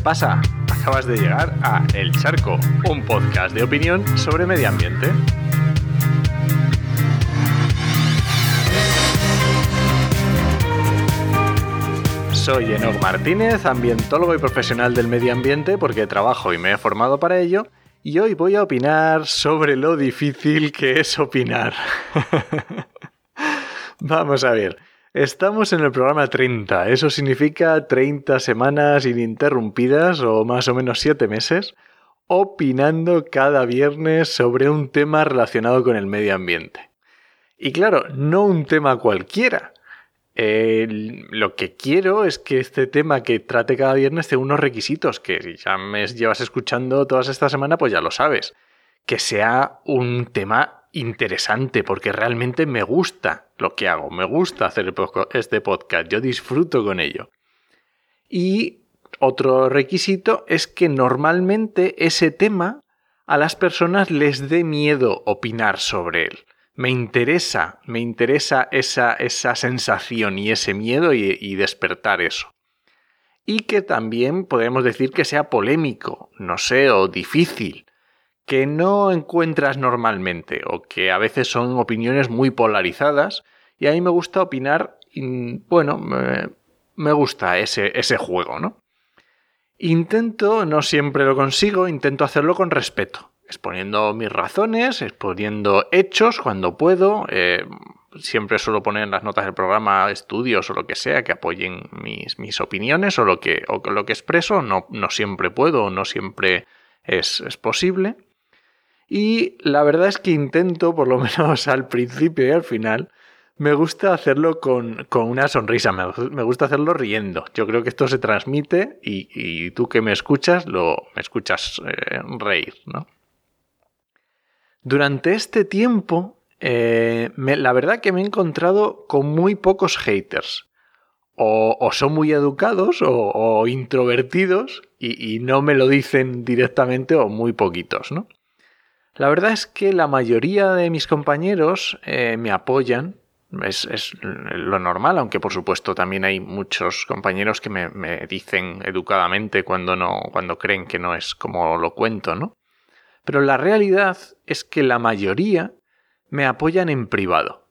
pasa? Acabas de llegar a El Charco, un podcast de opinión sobre medio ambiente. Soy Enoch Martínez, ambientólogo y profesional del medio ambiente porque trabajo y me he formado para ello, y hoy voy a opinar sobre lo difícil que es opinar. Vamos a ver. Estamos en el programa 30. Eso significa 30 semanas ininterrumpidas o más o menos 7 meses opinando cada viernes sobre un tema relacionado con el medio ambiente. Y claro, no un tema cualquiera. lo que quiero es que este tema que trate cada viernes tenga unos requisitos que si ya me llevas escuchando todas esta semana, pues ya lo sabes. Que sea un tema interesante porque realmente me gusta lo que hago, me gusta hacer este podcast, yo disfruto con ello. Y otro requisito es que normalmente ese tema a las personas les dé miedo opinar sobre él. Me interesa, me interesa esa, esa sensación y ese miedo y, y despertar eso. Y que también podemos decir que sea polémico, no sé, o difícil que no encuentras normalmente o que a veces son opiniones muy polarizadas y a mí me gusta opinar, bueno, me, gusta ese, ese juego, ¿no? Intento, no siempre lo consigo, intento hacerlo con respeto, exponiendo mis razones, exponiendo hechos cuando puedo. Eh, siempre suelo poner en las notas del programa estudios o lo que sea que apoyen mis, mis opiniones o lo que, o lo que expreso. No, no siempre puedo, no siempre es, es posible. Y la verdad es que intento, por lo menos al principio y al final, me gusta hacerlo con, una sonrisa, me, gusta hacerlo riendo. Yo creo que esto se transmite y, tú que me escuchas, lo, me escuchas eh, reír, ¿no? Durante este tiempo, eh, la verdad que me he encontrado con muy pocos haters. O, son muy educados o, introvertidos y, y, no me lo dicen directamente o muy poquitos, ¿no? La verdad es que la mayoría de mis compañeros eh, me apoyan. Es, lo normal, aunque por supuesto también hay muchos compañeros que me, dicen educadamente cuando no, cuando creen que no es como lo cuento, ¿no? Pero la realidad es que la mayoría me apoyan en privado.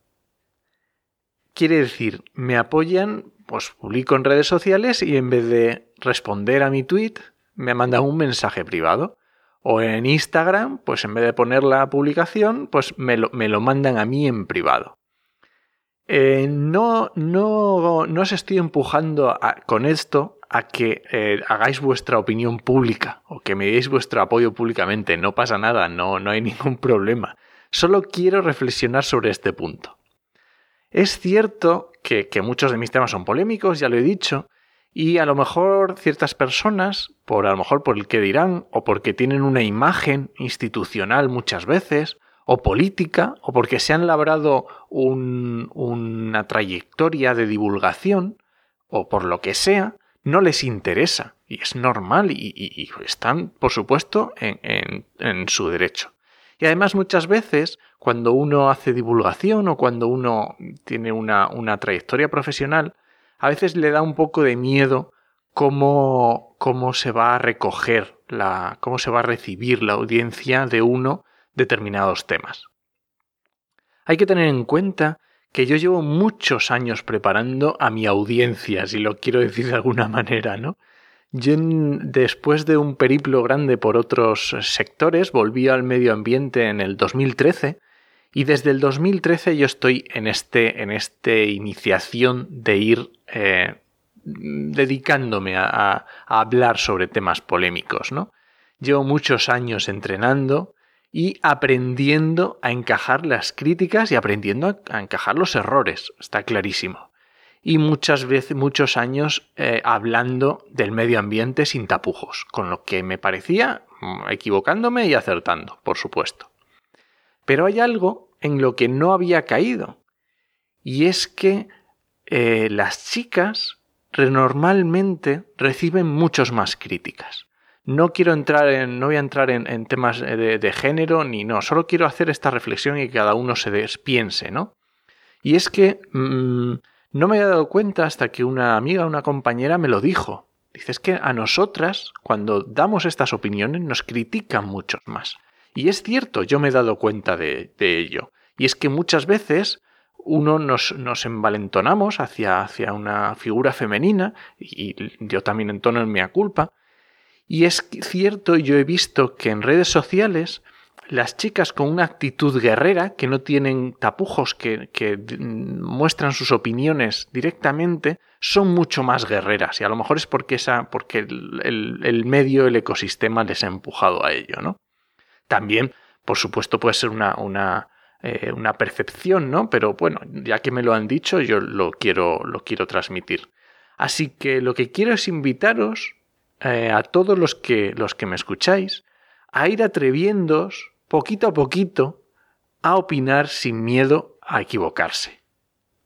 Quiere decir, me apoyan, pues publico en redes sociales y en vez de responder a mi tweet, me mandan un mensaje privado. O en Instagram, pues en vez de poner la publicación, pues me lo, mandan a mí en privado. Eh, no, no, no os estoy empujando con esto a que eh, hagáis vuestra opinión pública o que me deis vuestro apoyo públicamente. No pasa nada, no, no hay ningún problema. Solo quiero reflexionar sobre este punto. Es cierto que, que muchos de mis temas son polémicos, ya lo he dicho, y a lo mejor ciertas personas, por a lo mejor por el que dirán, o porque tienen una imagen institucional muchas veces, o política, o porque se han labrado una trayectoria de divulgación, o por lo que sea, no les interesa. Y es normal y, están, por supuesto, en, su derecho. Y además muchas veces, cuando uno hace divulgación o cuando uno tiene una trayectoria profesional, a veces le da un poco de miedo cómo, cómo se va a recoger, la, cómo se va a recibir la audiencia de uno determinados temas. Hay que tener en cuenta que yo llevo muchos años preparando a mi audiencia, si lo quiero decir de alguna manera, ¿no? Yo después de un periplo grande por otros sectores, volví al medio ambiente en el 2013 y desde el 2013 yo estoy en este, en este iniciación de ir eh, dedicándome a, hablar sobre temas polémicos, ¿no? Llevo muchos años entrenando y aprendiendo a encajar las críticas y aprendiendo a, encajar los errores, está clarísimo. Y muchas veces, muchos años eh, hablando del medio ambiente sin tapujos, con lo que me parecía mm, equivocándome y acertando, por supuesto. Pero hay algo en lo que no había caído. Y es que eh, las chicas normalmente reciben muchos más críticas. No quiero entrar en, no voy a entrar en, temas de, género ni no, solo quiero hacer esta reflexión y que cada uno se despiense, ¿no? Y es que mm, no me he dado cuenta hasta que una amiga, una compañera me lo dijo. Dices que a nosotras, cuando damos estas opiniones, nos critican muchos más. Y es cierto, yo me he dado cuenta de, ello. Y es que muchas veces uno nos, nos envalentonamos hacia, hacia, una figura femenina, y yo también entono en mi culpa, y es cierto, yo he visto que en redes sociales las chicas con una actitud guerrera, que no tienen tapujos, que, muestran sus opiniones directamente, son mucho más guerreras. Y a lo mejor es porque, esa, porque el, medio, el ecosistema les ha empujado a ello, ¿no? También, por supuesto, puede ser una, una, eh, una percepción, ¿no? Pero bueno, ya que me lo han dicho, yo lo quiero, lo quiero transmitir. Así que lo que quiero es invitaros eh, a todos los que, los que me escucháis a ir atreviéndoos poquito a poquito a opinar sin miedo a equivocarse,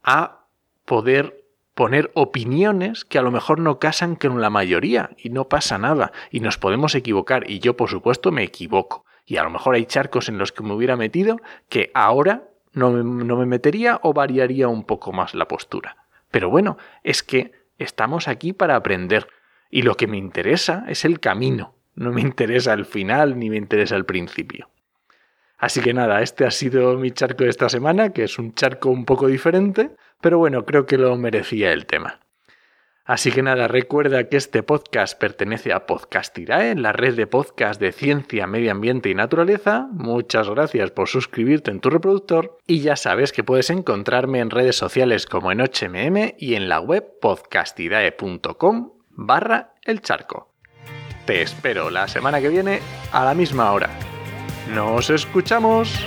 a poder poner opiniones que a lo mejor no casan con la mayoría y no pasa nada y nos podemos equivocar y yo por supuesto me equivoco y a lo mejor hay charcos en los que me hubiera metido que ahora no me, no me metería o variaría un poco más la postura. Pero bueno, es que estamos aquí para aprender y lo que me interesa es el camino, no me interesa el final ni me interesa el principio. Así que nada, este ha sido mi charco de esta semana, que es un charco un poco diferente, pero bueno, creo que lo merecía el tema. Así que nada, recuerda que este podcast pertenece a Podcastirae, la red de podcast de ciencia, medio ambiente y naturaleza. Muchas gracias por suscribirte en tu reproductor y ya sabes que puedes encontrarme en redes sociales como en HMM y en la web podcastirae.com barra el charco. Te espero la semana que viene a la misma hora. ¡Nos escuchamos!